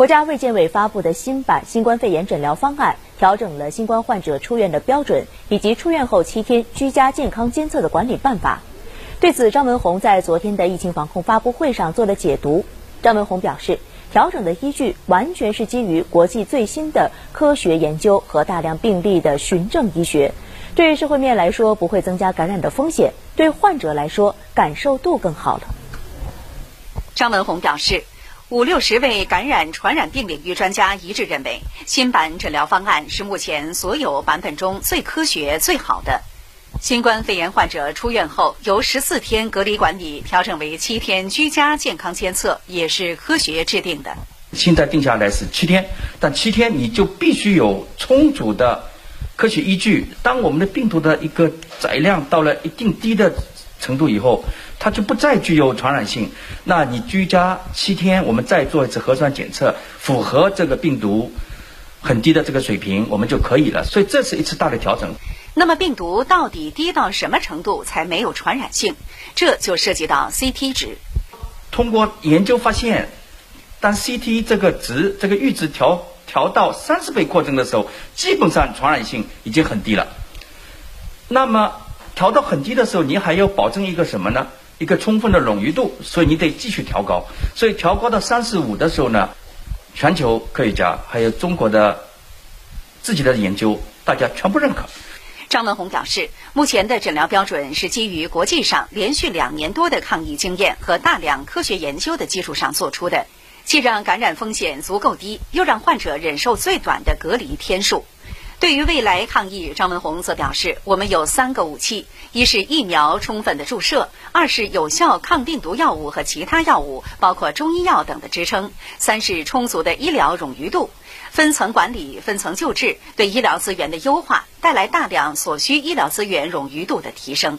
国家卫健委发布的新版新冠肺炎诊疗方案，调整了新冠患者出院的标准，以及出院后七天居家健康监测的管理办法。对此，张文宏在昨天的疫情防控发布会上做了解读。张文宏表示，调整的依据完全是基于国际最新的科学研究和大量病例的循证医学。对于社会面来说，不会增加感染的风险；对患者来说，感受度更好了。张文宏表示。五六十位感染传染病领域专家一致认为，新版诊疗方案是目前所有版本中最科学、最好的。新冠肺炎患者出院后，由十四天隔离管理调整为七天居家健康监测，也是科学制定的。现在定下来是七天，但七天你就必须有充足的科学依据。当我们的病毒的一个载量到了一定低的程度以后，它就不再具有传染性。那你居家七天，我们再做一次核酸检测，符合这个病毒很低的这个水平，我们就可以了。所以这是一次大的调整。那么病毒到底低到什么程度才没有传染性？这就涉及到 CT 值。通过研究发现，当 CT 这个值这个阈值调调到三十倍扩增的时候，基本上传染性已经很低了。那么调到很低的时候，你还要保证一个什么呢？一个充分的冗余度，所以你得继续调高。所以调高到三十五的时候呢，全球科学家还有中国的自己的研究，大家全部认可。张文宏表示，目前的诊疗标准是基于国际上连续两年多的抗疫经验和大量科学研究的基础上做出的，既让感染风险足够低，又让患者忍受最短的隔离天数。对于未来抗疫，张文宏则表示，我们有三个武器：一是疫苗充分的注射；二是有效抗病毒药物和其他药物，包括中医药等的支撑；三是充足的医疗冗余度。分层管理、分层救治，对医疗资源的优化带来大量所需医疗资源冗余度的提升。